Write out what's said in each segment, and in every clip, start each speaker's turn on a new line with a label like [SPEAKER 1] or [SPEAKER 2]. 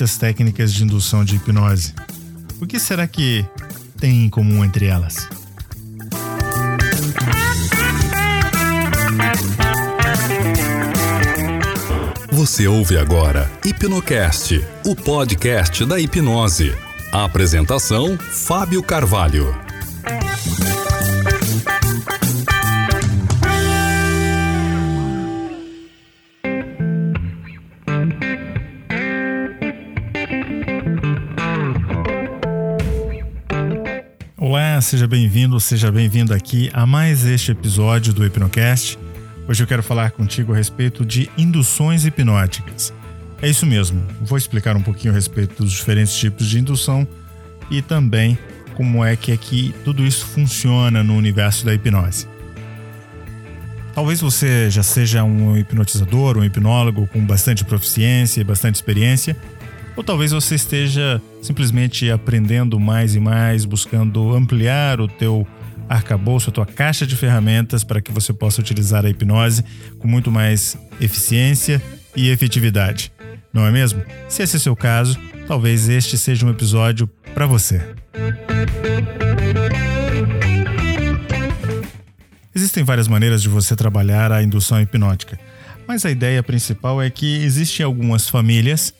[SPEAKER 1] muitas técnicas de indução de hipnose. O que será que tem em comum entre elas?
[SPEAKER 2] Você ouve agora Hipnocast, o podcast da hipnose. A apresentação: Fábio Carvalho.
[SPEAKER 1] Olá, seja bem-vindo, seja bem-vindo aqui a mais este episódio do Hipnocast. Hoje eu quero falar contigo a respeito de induções hipnóticas. É isso mesmo, vou explicar um pouquinho a respeito dos diferentes tipos de indução e também como é que aqui tudo isso funciona no universo da hipnose. Talvez você já seja um hipnotizador, um hipnólogo com bastante proficiência e bastante experiência, ou talvez você esteja simplesmente aprendendo mais e mais, buscando ampliar o teu arcabouço, a tua caixa de ferramentas para que você possa utilizar a hipnose com muito mais eficiência e efetividade. Não é mesmo? Se esse é o seu caso, talvez este seja um episódio para você. Existem várias maneiras de você trabalhar a indução hipnótica, mas a ideia principal é que existem algumas famílias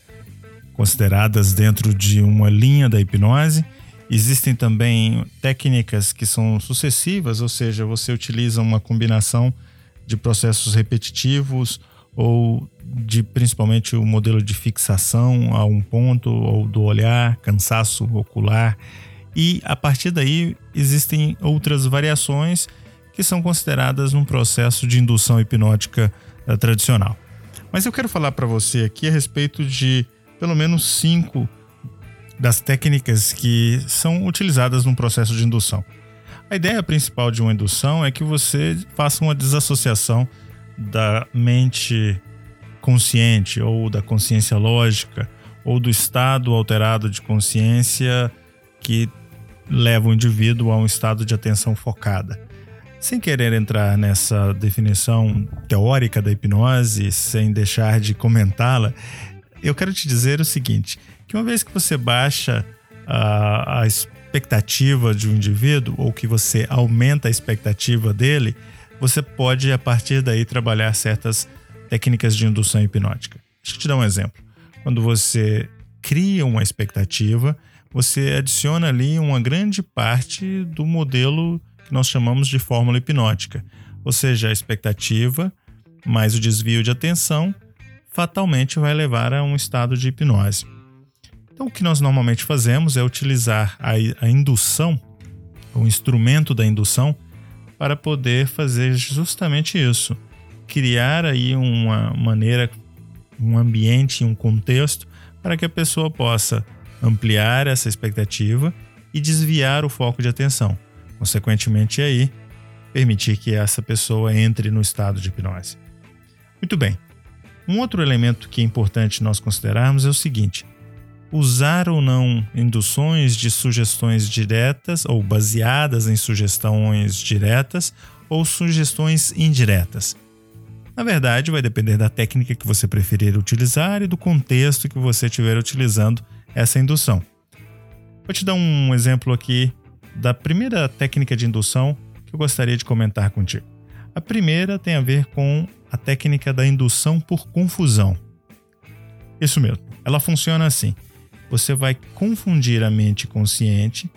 [SPEAKER 1] consideradas dentro de uma linha da hipnose. Existem também técnicas que são sucessivas, ou seja, você utiliza uma combinação de processos repetitivos ou de principalmente o modelo de fixação a um ponto ou do olhar, cansaço ocular. E a partir daí existem outras variações que são consideradas num processo de indução hipnótica uh, tradicional. Mas eu quero falar para você aqui a respeito de pelo menos cinco das técnicas que são utilizadas num processo de indução. A ideia principal de uma indução é que você faça uma desassociação da mente consciente ou da consciência lógica ou do estado alterado de consciência que leva o indivíduo a um estado de atenção focada. Sem querer entrar nessa definição teórica da hipnose, sem deixar de comentá-la, eu quero te dizer o seguinte: que uma vez que você baixa a, a expectativa de um indivíduo, ou que você aumenta a expectativa dele, você pode, a partir daí, trabalhar certas técnicas de indução hipnótica. Deixa eu te dar um exemplo. Quando você cria uma expectativa, você adiciona ali uma grande parte do modelo que nós chamamos de fórmula hipnótica. Ou seja, a expectativa mais o desvio de atenção fatalmente vai levar a um estado de hipnose. Então, o que nós normalmente fazemos é utilizar a, a indução, o instrumento da indução, para poder fazer justamente isso. Criar aí uma maneira, um ambiente, um contexto para que a pessoa possa ampliar essa expectativa e desviar o foco de atenção. Consequentemente, aí, permitir que essa pessoa entre no estado de hipnose. Muito bem. Um outro elemento que é importante nós considerarmos é o seguinte: usar ou não induções de sugestões diretas ou baseadas em sugestões diretas ou sugestões indiretas. Na verdade, vai depender da técnica que você preferir utilizar e do contexto que você estiver utilizando essa indução. Vou te dar um exemplo aqui da primeira técnica de indução que eu gostaria de comentar contigo. A primeira tem a ver com a técnica da indução por confusão. Isso mesmo, ela funciona assim. Você vai confundir a mente consciente,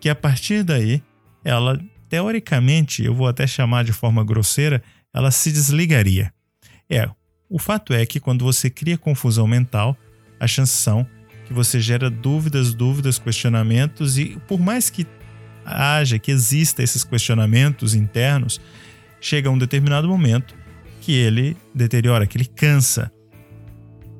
[SPEAKER 1] que a partir daí, ela, teoricamente, eu vou até chamar de forma grosseira, ela se desligaria. É, o fato é que quando você cria confusão mental, a chance são que você gera dúvidas, dúvidas, questionamentos e por mais que haja, que exista esses questionamentos internos, chega um determinado momento que ele deteriora, que ele cansa.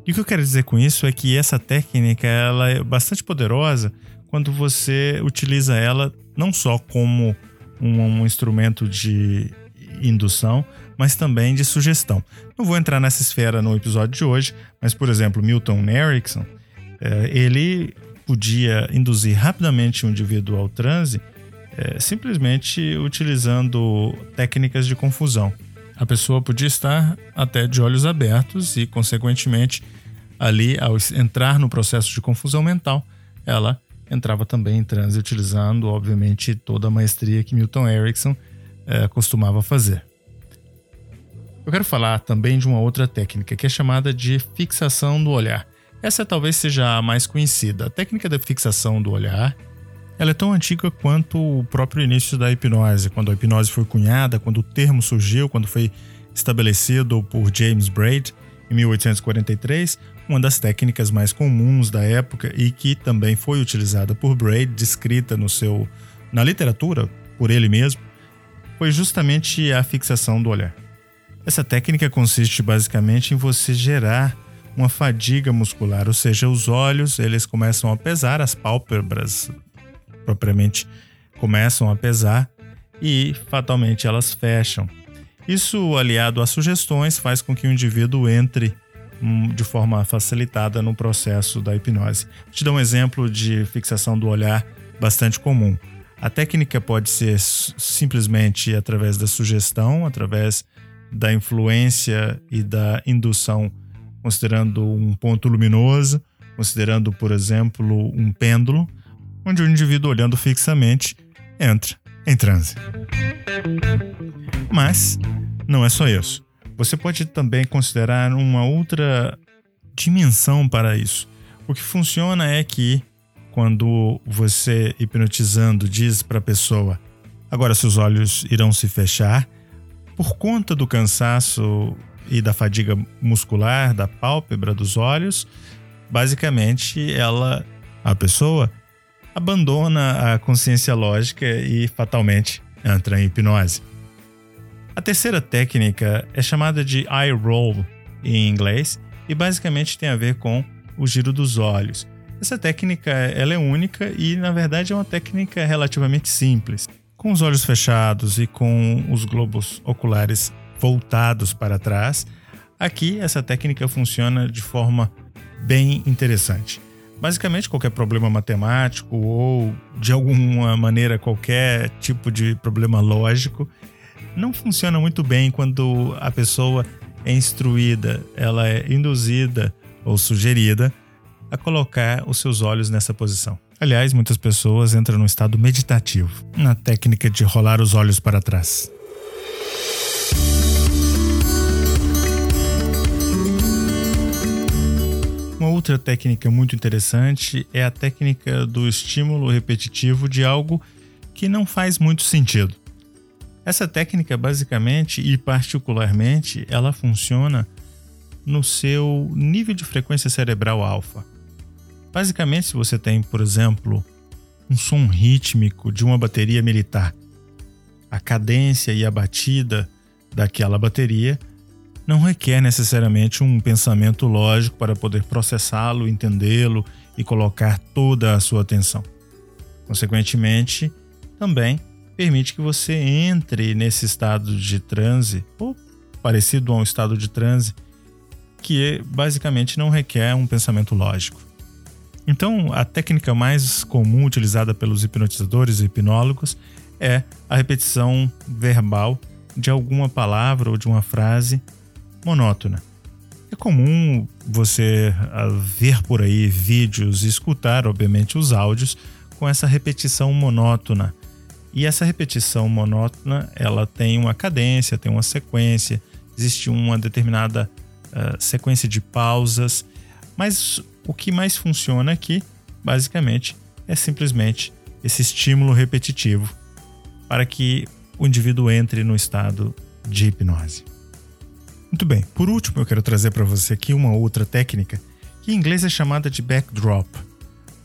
[SPEAKER 1] E o que eu quero dizer com isso é que essa técnica ela é bastante poderosa quando você utiliza ela não só como um, um instrumento de indução, mas também de sugestão. Não vou entrar nessa esfera no episódio de hoje, mas por exemplo, Milton Erickson, é, ele podia induzir rapidamente um indivíduo ao transe é, simplesmente utilizando técnicas de confusão a pessoa podia estar até de olhos abertos e, consequentemente, ali, ao entrar no processo de confusão mental, ela entrava também em transe, utilizando, obviamente, toda a maestria que Milton Erickson eh, costumava fazer. Eu quero falar também de uma outra técnica que é chamada de fixação do olhar. Essa talvez seja a mais conhecida. A técnica da fixação do olhar ela é tão antiga quanto o próprio início da hipnose, quando a hipnose foi cunhada, quando o termo surgiu, quando foi estabelecido por James Braid em 1843, uma das técnicas mais comuns da época e que também foi utilizada por Braid, descrita no seu na literatura por ele mesmo, foi justamente a fixação do olhar. Essa técnica consiste basicamente em você gerar uma fadiga muscular, ou seja, os olhos eles começam a pesar, as pálpebras propriamente começam a pesar e fatalmente elas fecham. Isso, aliado a sugestões, faz com que o indivíduo entre hum, de forma facilitada no processo da hipnose. Vou te dar um exemplo de fixação do olhar bastante comum. A técnica pode ser simplesmente através da sugestão, através da influência e da indução, considerando um ponto luminoso, considerando, por exemplo, um pêndulo, onde o indivíduo olhando fixamente entra em transe. Mas não é só isso. Você pode também considerar uma outra dimensão para isso. O que funciona é que quando você hipnotizando diz para a pessoa: agora seus olhos irão se fechar, por conta do cansaço e da fadiga muscular da pálpebra dos olhos, basicamente ela, a pessoa, abandona a consciência lógica e fatalmente entra em hipnose. A terceira técnica é chamada de eye roll em inglês e basicamente tem a ver com o giro dos olhos. Essa técnica ela é única e na verdade é uma técnica relativamente simples. Com os olhos fechados e com os globos oculares voltados para trás, aqui essa técnica funciona de forma bem interessante. Basicamente, qualquer problema matemático ou de alguma maneira qualquer tipo de problema lógico não funciona muito bem quando a pessoa é instruída, ela é induzida ou sugerida a colocar os seus olhos nessa posição. Aliás, muitas pessoas entram no estado meditativo, na técnica de rolar os olhos para trás. Outra técnica muito interessante é a técnica do estímulo repetitivo de algo que não faz muito sentido. Essa técnica, basicamente e particularmente, ela funciona no seu nível de frequência cerebral alfa. Basicamente, se você tem, por exemplo, um som rítmico de uma bateria militar, a cadência e a batida daquela bateria não requer necessariamente um pensamento lógico para poder processá-lo, entendê-lo e colocar toda a sua atenção. Consequentemente, também permite que você entre nesse estado de transe, ou parecido a um estado de transe, que basicamente não requer um pensamento lógico. Então, a técnica mais comum utilizada pelos hipnotizadores e hipnólogos é a repetição verbal de alguma palavra ou de uma frase monótona. É comum você ah, ver por aí vídeos e escutar, obviamente, os áudios com essa repetição monótona. E essa repetição monótona, ela tem uma cadência, tem uma sequência, existe uma determinada uh, sequência de pausas, mas o que mais funciona aqui, basicamente, é simplesmente esse estímulo repetitivo para que o indivíduo entre no estado de hipnose. Muito bem, por último eu quero trazer para você aqui uma outra técnica que em inglês é chamada de backdrop.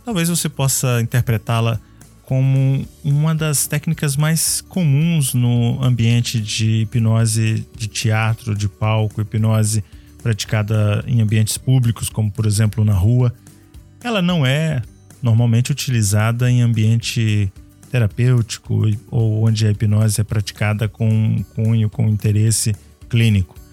[SPEAKER 1] Talvez você possa interpretá-la como uma das técnicas mais comuns no ambiente de hipnose de teatro, de palco, hipnose praticada em ambientes públicos, como por exemplo na rua. Ela não é normalmente utilizada em ambiente terapêutico ou onde a hipnose é praticada com cunho, com interesse clínico.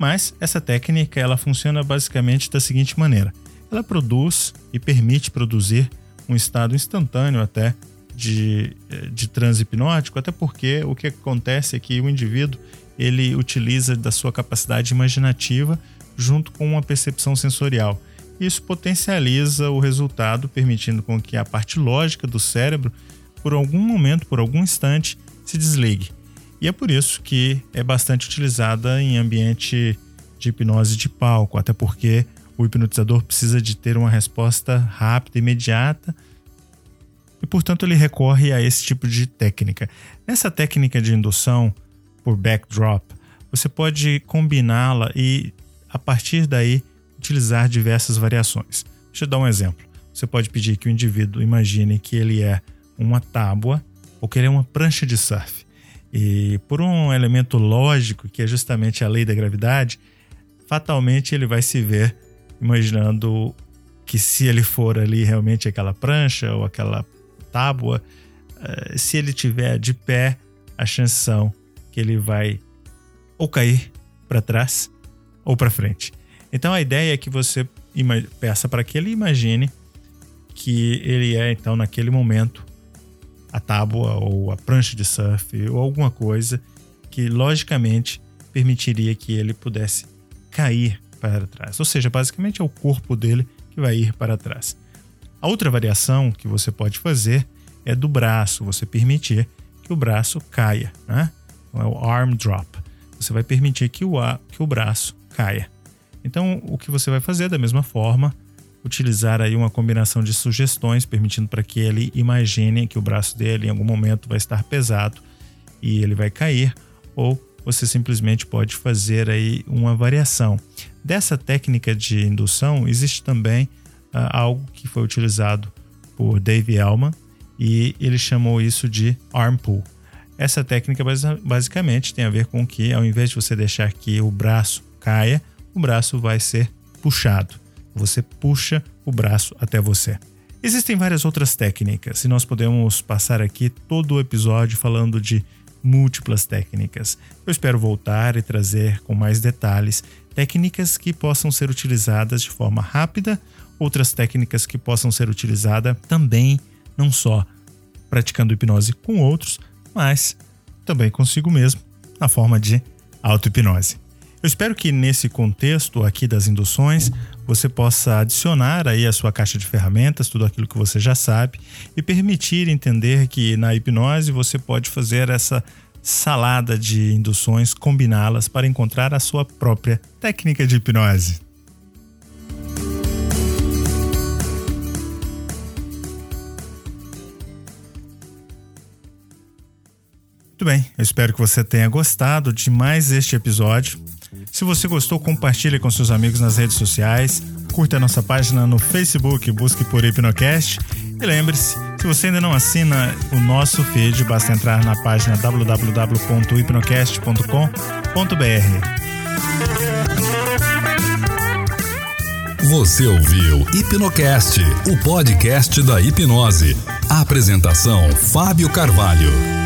[SPEAKER 1] Mas essa técnica ela funciona basicamente da seguinte maneira: ela produz e permite produzir um estado instantâneo até de, de transe hipnótico, até porque o que acontece é que o indivíduo ele utiliza da sua capacidade imaginativa junto com uma percepção sensorial. Isso potencializa o resultado, permitindo com que a parte lógica do cérebro, por algum momento, por algum instante, se desligue. E é por isso que é bastante utilizada em ambiente de hipnose de palco, até porque o hipnotizador precisa de ter uma resposta rápida, imediata, e portanto ele recorre a esse tipo de técnica. Nessa técnica de indução por backdrop, você pode combiná-la e a partir daí utilizar diversas variações. Deixa eu dar um exemplo. Você pode pedir que o indivíduo imagine que ele é uma tábua ou que ele é uma prancha de surf. E por um elemento lógico, que é justamente a lei da gravidade, fatalmente ele vai se ver imaginando que se ele for ali realmente aquela prancha ou aquela tábua, eh, se ele tiver de pé, a chance são que ele vai ou cair para trás ou para frente. Então a ideia é que você peça para que ele imagine que ele é então naquele momento a tábua ou a prancha de surf ou alguma coisa que logicamente permitiria que ele pudesse cair para trás. Ou seja, basicamente é o corpo dele que vai ir para trás. A outra variação que você pode fazer é do braço, você permitir que o braço caia, né? É o arm drop. Você vai permitir que o, que o braço caia. Então, o que você vai fazer da mesma forma, utilizar aí uma combinação de sugestões, permitindo para que ele imagine que o braço dele em algum momento vai estar pesado e ele vai cair, ou você simplesmente pode fazer aí uma variação. Dessa técnica de indução, existe também uh, algo que foi utilizado por Dave Elman e ele chamou isso de arm pull. Essa técnica basicamente tem a ver com que, ao invés de você deixar que o braço caia, o braço vai ser puxado. Você puxa o braço até você. Existem várias outras técnicas e nós podemos passar aqui todo o episódio falando de múltiplas técnicas. Eu espero voltar e trazer com mais detalhes técnicas que possam ser utilizadas de forma rápida, outras técnicas que possam ser utilizadas também, não só praticando hipnose com outros, mas também consigo mesmo, na forma de auto-hipnose. Eu espero que nesse contexto aqui das induções você possa adicionar aí a sua caixa de ferramentas, tudo aquilo que você já sabe e permitir entender que na hipnose você pode fazer essa salada de induções, combiná-las para encontrar a sua própria técnica de hipnose. Muito bem, eu espero que você tenha gostado de mais este episódio. Se você gostou, compartilhe com seus amigos nas redes sociais, curta a nossa página no Facebook, busque por Hipnocast e lembre-se, se você ainda não assina o nosso feed, basta entrar na página www.hipnocast.com.br.
[SPEAKER 2] Você ouviu Hipnocast, o podcast da hipnose. Apresentação Fábio Carvalho.